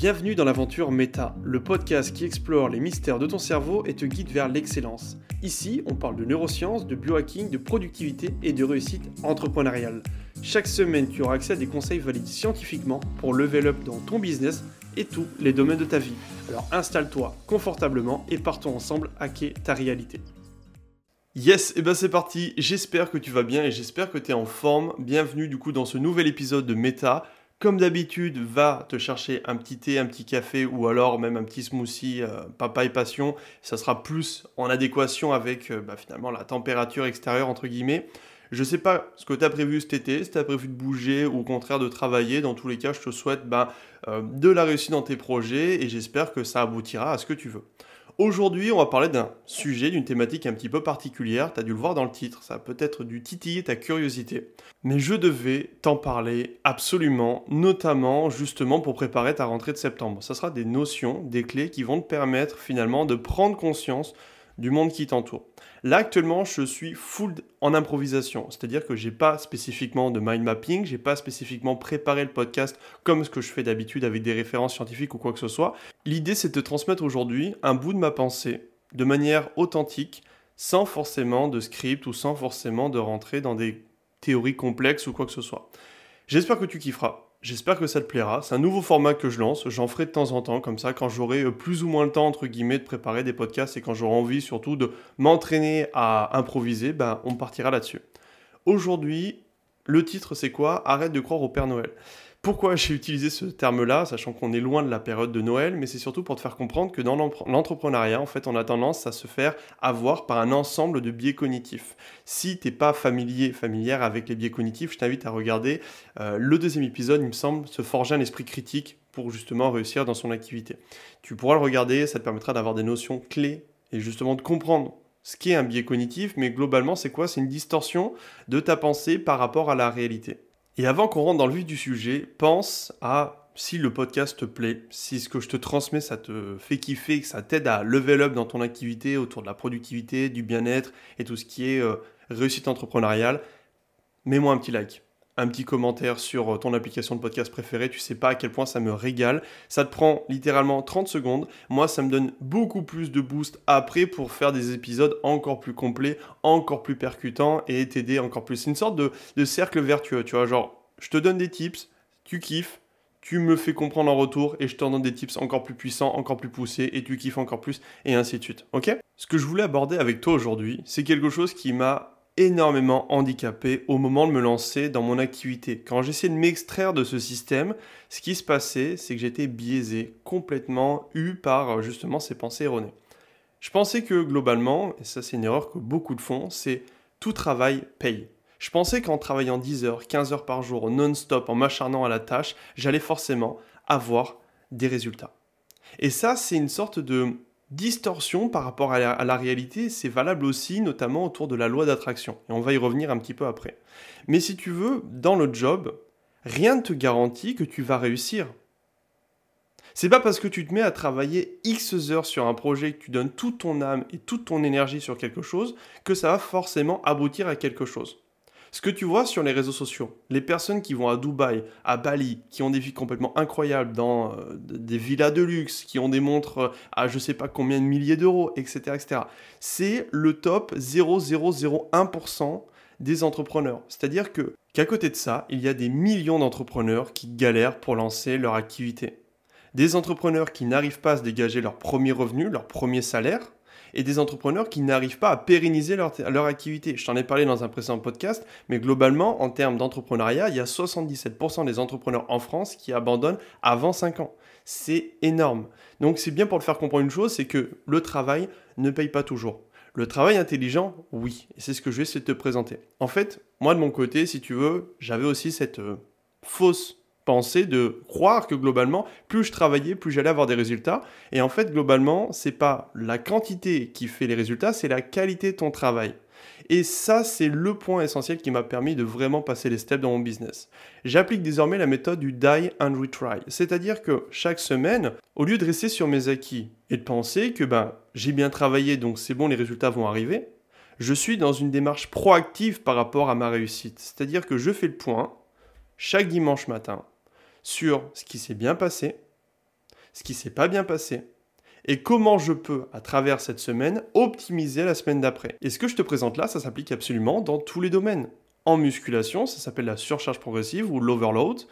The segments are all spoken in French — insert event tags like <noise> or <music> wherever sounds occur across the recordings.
Bienvenue dans l'aventure Meta, le podcast qui explore les mystères de ton cerveau et te guide vers l'excellence. Ici, on parle de neurosciences, de biohacking, de productivité et de réussite entrepreneuriale. Chaque semaine, tu auras accès à des conseils validés scientifiquement pour level up dans ton business et tous les domaines de ta vie. Alors installe-toi confortablement et partons ensemble hacker ta réalité. Yes, et ben c'est parti, j'espère que tu vas bien et j'espère que tu es en forme. Bienvenue du coup dans ce nouvel épisode de Meta. Comme d'habitude, va te chercher un petit thé, un petit café ou alors même un petit smoothie euh, papaye passion. Ça sera plus en adéquation avec euh, bah, finalement la température extérieure entre guillemets. Je sais pas ce que tu as prévu cet été, si tu as prévu de bouger ou au contraire de travailler. Dans tous les cas, je te souhaite bah, euh, de la réussite dans tes projets et j'espère que ça aboutira à ce que tu veux. Aujourd'hui, on va parler d'un sujet, d'une thématique un petit peu particulière. Tu as dû le voir dans le titre, ça peut être dû titiller ta curiosité. Mais je devais t'en parler absolument, notamment justement pour préparer ta rentrée de septembre. Ça sera des notions, des clés qui vont te permettre finalement de prendre conscience du monde qui t'entoure. Là actuellement, je suis full en improvisation, c'est-à-dire que j'ai pas spécifiquement de mind mapping, j'ai pas spécifiquement préparé le podcast comme ce que je fais d'habitude avec des références scientifiques ou quoi que ce soit. L'idée c'est de transmettre aujourd'hui un bout de ma pensée de manière authentique, sans forcément de script ou sans forcément de rentrer dans des théories complexes ou quoi que ce soit. J'espère que tu kifferas. J'espère que ça te plaira. C'est un nouveau format que je lance. J'en ferai de temps en temps, comme ça, quand j'aurai euh, plus ou moins le temps, entre guillemets, de préparer des podcasts et quand j'aurai envie surtout de m'entraîner à improviser, ben, on partira là-dessus. Aujourd'hui, le titre, c'est quoi? Arrête de croire au Père Noël. Pourquoi j'ai utilisé ce terme-là, sachant qu'on est loin de la période de Noël, mais c'est surtout pour te faire comprendre que dans l'entrepreneuriat, en fait, on a tendance à se faire avoir par un ensemble de biais cognitifs. Si tu n'es pas familier, familière avec les biais cognitifs, je t'invite à regarder euh, le deuxième épisode, il me semble, se forger un esprit critique pour justement réussir dans son activité. Tu pourras le regarder, ça te permettra d'avoir des notions clés et justement de comprendre ce qu'est un biais cognitif, mais globalement, c'est quoi? C'est une distorsion de ta pensée par rapport à la réalité. Et avant qu'on rentre dans le vif du sujet, pense à si le podcast te plaît, si ce que je te transmets, ça te fait kiffer, que ça t'aide à level up dans ton activité autour de la productivité, du bien-être et tout ce qui est euh, réussite entrepreneuriale, mets-moi un petit like un petit commentaire sur euh, ton application de podcast préférée. Tu sais pas à quel point ça me régale. Ça te prend littéralement 30 secondes. Moi, ça me donne beaucoup plus de boost après pour faire des épisodes encore plus complets, encore plus percutants et t'aider encore plus. C'est une sorte de, de cercle vertueux, tu vois. Genre, je te donne des tips, tu kiffes, tu me fais comprendre en retour et je te donne des tips encore plus puissants, encore plus poussés et tu kiffes encore plus et ainsi de suite. Ok? Ce que je voulais aborder avec toi aujourd'hui, c'est quelque chose qui m'a énormément handicapé au moment de me lancer dans mon activité. Quand j'essayais de m'extraire de ce système, ce qui se passait, c'est que j'étais biaisé, complètement eu par euh, justement ces pensées erronées. Je pensais que globalement, et ça c'est une erreur que beaucoup de font, c'est tout travail paye. Je pensais qu'en travaillant 10 heures, 15 heures par jour, non-stop, en m'acharnant à la tâche, j'allais forcément avoir des résultats. Et ça, c'est une sorte de distorsion par rapport à la, réalité, c'est valable aussi notamment autour de la loi d'attraction. Et on va y revenir un petit peu après. Mais si tu veux, dans le job, rien ne te garantit que tu vas réussir. C'est pas parce que tu te mets à travailler X heures sur un projet, que tu donnes toute ton âme et toute ton énergie sur quelque chose, que ça va forcément aboutir à quelque chose. Ce que tu vois sur les réseaux sociaux, les personnes qui vont à Dubaï, à Bali, qui ont des vies complètement incroyables dans euh, des villas de luxe, qui ont des montres euh, à je sais pas combien de milliers d'euros, etc., etc. C'est le top 0,001% des entrepreneurs. C'est-à-dire que qu'à côté de ça, il y a des millions d'entrepreneurs qui galèrent pour lancer leur activité. Des entrepreneurs qui n'arrivent pas à se dégager leur premier revenu, leur premier salaire, et des entrepreneurs qui n'arrivent pas à pérenniser leur, activité. Je t'en ai parlé dans un précédent podcast, mais globalement, en termes d'entrepreneuriat, il y a 77% des entrepreneurs en France qui abandonnent avant 5 ans. C'est énorme. Donc c'est bien pour le faire comprendre une chose, c'est que le travail ne paye pas toujours. Le travail intelligent, oui, et c'est ce que je vais essayer de te présenter. En fait, moi de mon côté, si tu veux, j'avais aussi cette euh, fausse de croire que globalement, plus je travaillais, plus j'allais avoir des résultats. Et en fait, globalement, c'est pas la quantité qui fait les résultats, c'est la qualité de ton travail. Et ça, c'est le point essentiel qui m'a permis de vraiment passer les steps dans mon business. J'applique désormais la méthode du die and retry. C'est-à-dire que chaque semaine, au lieu de rester sur mes acquis et de penser que ben, j'ai bien travaillé, donc c'est bon, les résultats vont arriver, je suis dans une démarche proactive par rapport à ma réussite. C'est-à-dire que je fais le point chaque dimanche matin sur ce qui s'est bien passé, ce qui s'est pas bien passé, et comment je peux, à travers cette semaine, optimiser la semaine d'après. Et ce que je te présente là, ça s'applique absolument dans tous les domaines. En musculation, ça s'appelle la surcharge progressive ou l'overload.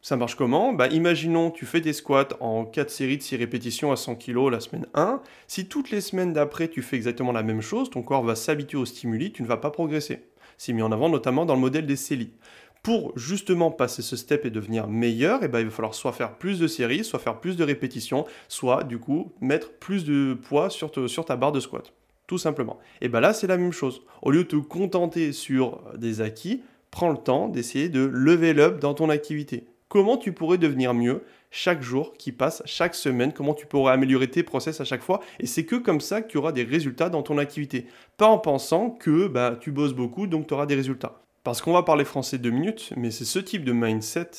Ça marche comment? Bah, Imaginons, tu fais des squats en 4 séries de 6 répétitions à 100 kg la semaine 1. Si toutes les semaines d'après, tu fais exactement la même chose, ton corps va s'habituer au stimuli, tu ne vas pas progresser. C'est mis en avant notamment dans le modèle des CELI pour justement passer ce step et devenir meilleur, et eh ben, il va falloir soit faire plus de séries, soit faire plus de répétitions, soit du coup mettre plus de poids sur, ta barre de squat. Tout simplement. Et bien là, c'est la même chose. Au lieu de te contenter sur des acquis, prends le temps d'essayer de level up dans ton activité. Comment tu pourrais devenir mieux chaque jour qui passe, chaque semaine, comment tu pourrais améliorer tes process à chaque fois? Et c'est que comme ça que tu auras des résultats dans ton activité. Pas en pensant que bah, tu bosses beaucoup, donc tu auras des résultats. Parce qu'on va parler français deux minutes, mais c'est ce type de mindset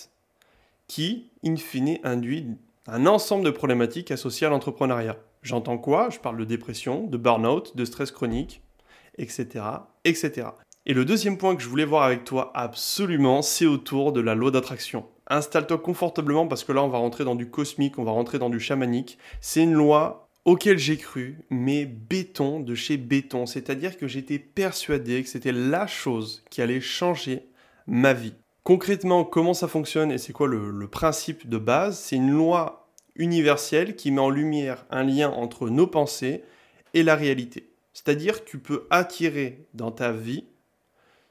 qui, in fine, induit un ensemble de problématiques associées à l'entrepreneuriat. J'entends quoi? Je parle de dépression, de burn-out, de stress chronique, etc., etc. Et le deuxième point que je voulais voir avec toi absolument, c'est autour de la loi d'attraction. Installe-toi confortablement parce que là, on va rentrer dans du cosmique, on va rentrer dans du chamanique. C'est une loi auquel j'ai cru, mais béton de chez béton. C'est-à-dire que j'étais persuadé que c'était la chose qui allait changer ma vie. Concrètement, comment ça fonctionne et c'est quoi le, principe de base? C'est une loi universelle qui met en lumière un lien entre nos pensées et la réalité. C'est-à-dire que tu peux attirer dans ta vie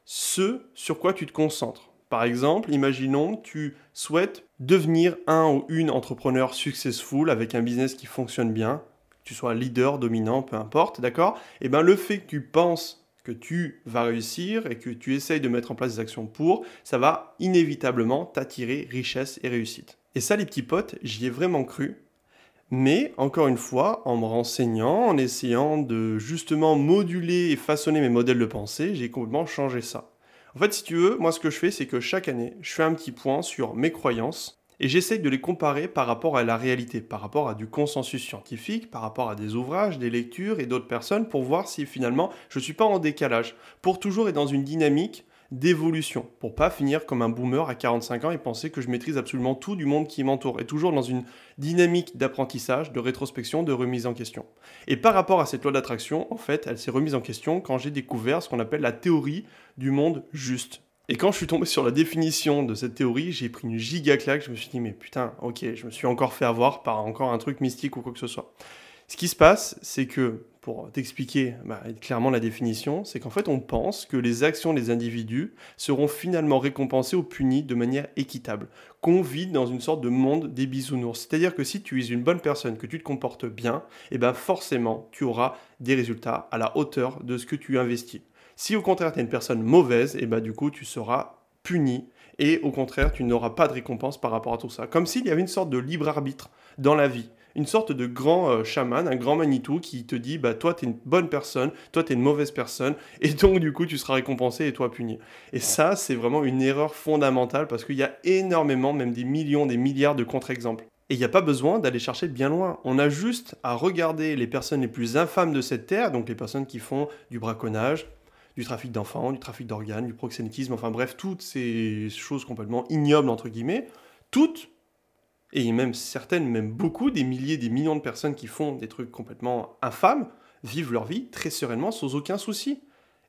ce sur quoi tu te concentres. Par exemple, imaginons tu souhaites devenir un ou une entrepreneur successful avec un business qui fonctionne bien tu sois leader, dominant, peu importe, d'accord? Et eh bien le fait que tu penses que tu vas réussir et que tu essayes de mettre en place des actions pour, ça va inévitablement t'attirer richesse et réussite. Et ça, les petits potes, j'y ai vraiment cru. Mais encore une fois, en me renseignant, en essayant de justement moduler et façonner mes modèles de pensée, j'ai complètement changé ça. En fait, si tu veux, moi ce que je fais, c'est que chaque année, je fais un petit point sur mes croyances et j'essaye de les comparer par rapport à la réalité, par rapport à du consensus scientifique, par rapport à des ouvrages, des lectures et d'autres personnes pour voir si finalement je ne suis pas en décalage, pour toujours être dans une dynamique d'évolution, pour pas finir comme un boomer à 45 ans et penser que je maîtrise absolument tout du monde qui m'entoure, et toujours dans une dynamique d'apprentissage, de rétrospection, de remise en question. Et par rapport à cette loi d'attraction, en fait, elle s'est remise en question quand j'ai découvert ce qu'on appelle la théorie du monde juste. Et quand je suis tombé sur la définition de cette théorie, j'ai pris une giga claque. Je me suis dit, mais putain, ok, je me suis encore fait avoir par encore un truc mystique ou quoi que ce soit. Ce qui se passe, c'est que, pour t'expliquer bah, clairement la définition, c'est qu'en fait, on pense que les actions des individus seront finalement récompensées ou punies de manière équitable, qu'on vit dans une sorte de monde des bisounours. C'est-à-dire que si tu es une bonne personne, que tu te comportes bien, et eh ben forcément, tu auras des résultats à la hauteur de ce que tu investis. Si au contraire tu es une personne mauvaise, et bah du coup tu seras puni et au contraire tu n'auras pas de récompense par rapport à tout ça. Comme s'il y avait une sorte de libre arbitre dans la vie. Une sorte de grand euh, chaman, un grand Manitou qui te dit bah toi tu es une bonne personne, toi tu es une mauvaise personne <laughs> et donc du coup tu seras récompensé et toi puni. Et ça c'est vraiment une erreur fondamentale parce qu'il y a énormément, même des millions, des milliards de contre-exemples. Et il n'y a pas besoin d'aller chercher bien loin. On a juste à regarder les personnes les plus infâmes de cette terre, donc les personnes qui font du braconnage, du trafic d'enfants, du trafic d'organes, du proxénétisme, enfin bref, toutes ces choses complètement ignobles, entre guillemets, toutes, et même certaines, même beaucoup, des milliers, des millions de personnes qui font des trucs complètement infâmes, vivent leur vie très sereinement, sans aucun souci.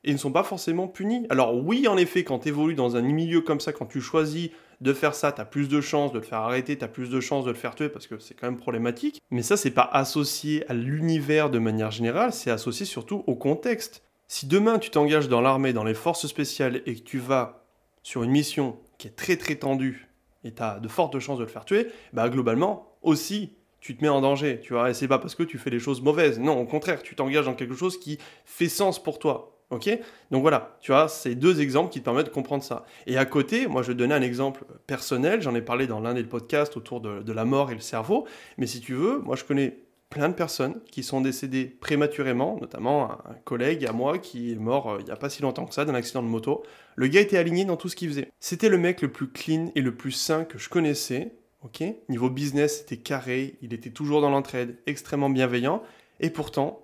Et ne sont pas forcément punis. Alors oui, en effet, quand tu évolues dans un milieu comme ça, quand tu choisis de faire ça, tu as plus de chances de le faire arrêter, tu as plus de chances de le faire tuer parce que c'est quand même problématique. Mais ça, c'est pas associé à l'univers de manière générale, c'est associé surtout au contexte. Si demain tu t'engages dans l'armée, dans les forces spéciales et que tu vas sur une mission qui est très très tendue et tu as de fortes chances de le faire tuer, bah globalement aussi tu te mets en danger, tu vois, et c'est pas parce que tu fais les choses mauvaises, non, au contraire, tu t'engages dans quelque chose qui fait sens pour toi. Ok? Donc voilà, tu vois, c'est deux exemples qui te permettent de comprendre ça. Et à côté, moi je vais te donner un exemple personnel, j'en ai parlé dans l'un des podcasts autour de, de, la mort et le cerveau, mais si tu veux, moi je connais plein de personnes qui sont décédées prématurément, notamment un collègue à moi qui est mort euh, il n'y a pas si longtemps que ça d'un accident de moto. Le gars était aligné dans tout ce qu'il faisait. C'était le mec le plus clean et le plus sain que je connaissais. Ok? Niveau business, c'était carré, il était toujours dans l'entraide, extrêmement bienveillant. Et pourtant,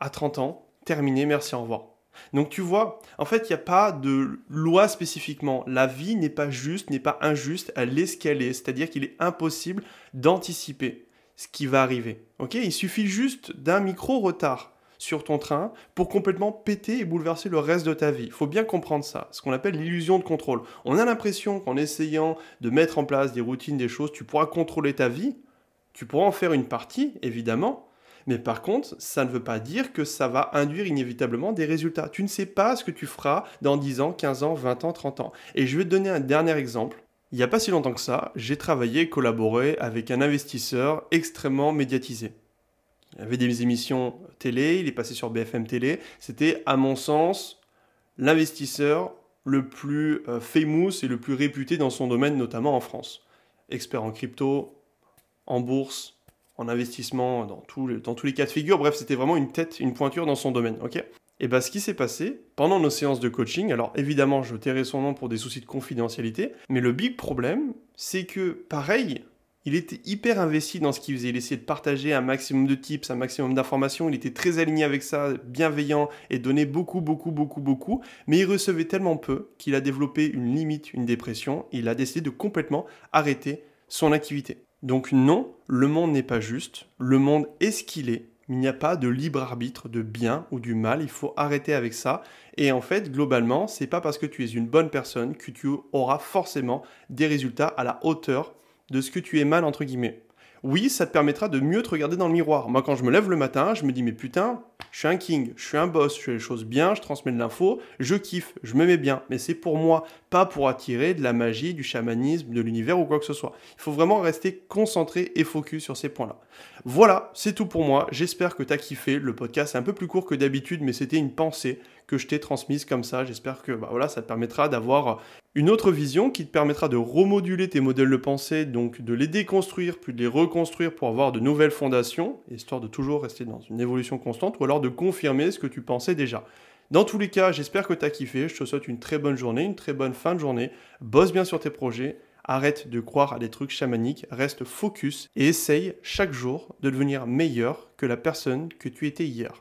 à 30 ans, terminé, merci, au revoir. Donc tu vois, en fait, il n'y a pas de loi spécifiquement. La vie n'est pas juste, n'est pas injuste, elle est. C'est-à-dire qu'il est impossible d'anticiper ce qui va arriver. Ok Il suffit juste d'un micro-retard sur ton train pour complètement péter et bouleverser le reste de ta vie. Il faut bien comprendre ça, ce qu'on appelle l'illusion de contrôle. On a l'impression qu'en essayant de mettre en place des routines, des choses, tu pourras contrôler ta vie. Tu pourras en faire une partie, évidemment, mais par contre, ça ne veut pas dire que ça va induire inévitablement des résultats. Tu ne sais pas ce que tu feras dans 10 ans, 15 ans, 20 ans, 30 ans. Et je vais te donner un dernier exemple. Il n'y a pas si longtemps que ça, j'ai travaillé et collaboré avec un investisseur extrêmement médiatisé. Il avait des émissions télé, il est passé sur BFM Télé. C'était, à mon sens, l'investisseur le plus euh, famous et le plus réputé dans son domaine, notamment en France. Expert en crypto, en bourse, en investissement, dans, dans tous les cas de figure. Bref, c'était vraiment une tête, une pointure dans son domaine. ok? Et bien, ce qui s'est passé pendant nos séances de coaching, alors évidemment, je tairai son nom pour des soucis de confidentialité, mais le big problème, c'est que pareil, il était hyper investi dans ce qu'il faisait. Il essayait de partager un maximum de tips, un maximum d'informations. Il était très aligné avec ça, bienveillant et donnait beaucoup, beaucoup, beaucoup, beaucoup. Mais il recevait tellement peu qu'il a développé une limite, une dépression. Il a décidé de complètement arrêter son activité. Donc non, le monde n'est pas juste. Le monde est ce qu'il est. Il n'y a pas de libre arbitre de bien ou du mal. Il faut arrêter avec ça. Et en fait, globalement, c'est pas parce que tu es une bonne personne que tu auras forcément des résultats à la hauteur de ce que tu es mal, entre guillemets. Oui, ça te permettra de mieux te regarder dans le miroir. Moi, quand je me lève le matin, je me dis, mais putain, je suis un king, je suis un boss, je fais les choses bien, je transmets de l'info, je kiffe, je me mets bien. Mais c'est pour moi, pas pour attirer de la magie, du chamanisme, de l'univers ou quoi que ce soit. Il faut vraiment rester concentré et focus sur ces points-là. Voilà, c'est tout pour moi. J'espère que tu as kiffé. Le podcast est un peu plus court que d'habitude, mais c'était une pensée que je t'ai transmise comme ça. J'espère que bah voilà, ça te permettra d'avoir une autre vision qui te permettra de remoduler tes modèles de pensée, donc de les déconstruire, puis de les reconstruire pour avoir de nouvelles fondations, histoire de toujours rester dans une évolution constante, ou alors de confirmer ce que tu pensais déjà. Dans tous les cas, j'espère que tu as kiffé. Je te souhaite une très bonne journée, une très bonne fin de journée. Bosse bien sur tes projets. Arrête de croire à des trucs chamaniques. Reste focus et essaye chaque jour de devenir meilleur que la personne que tu étais hier.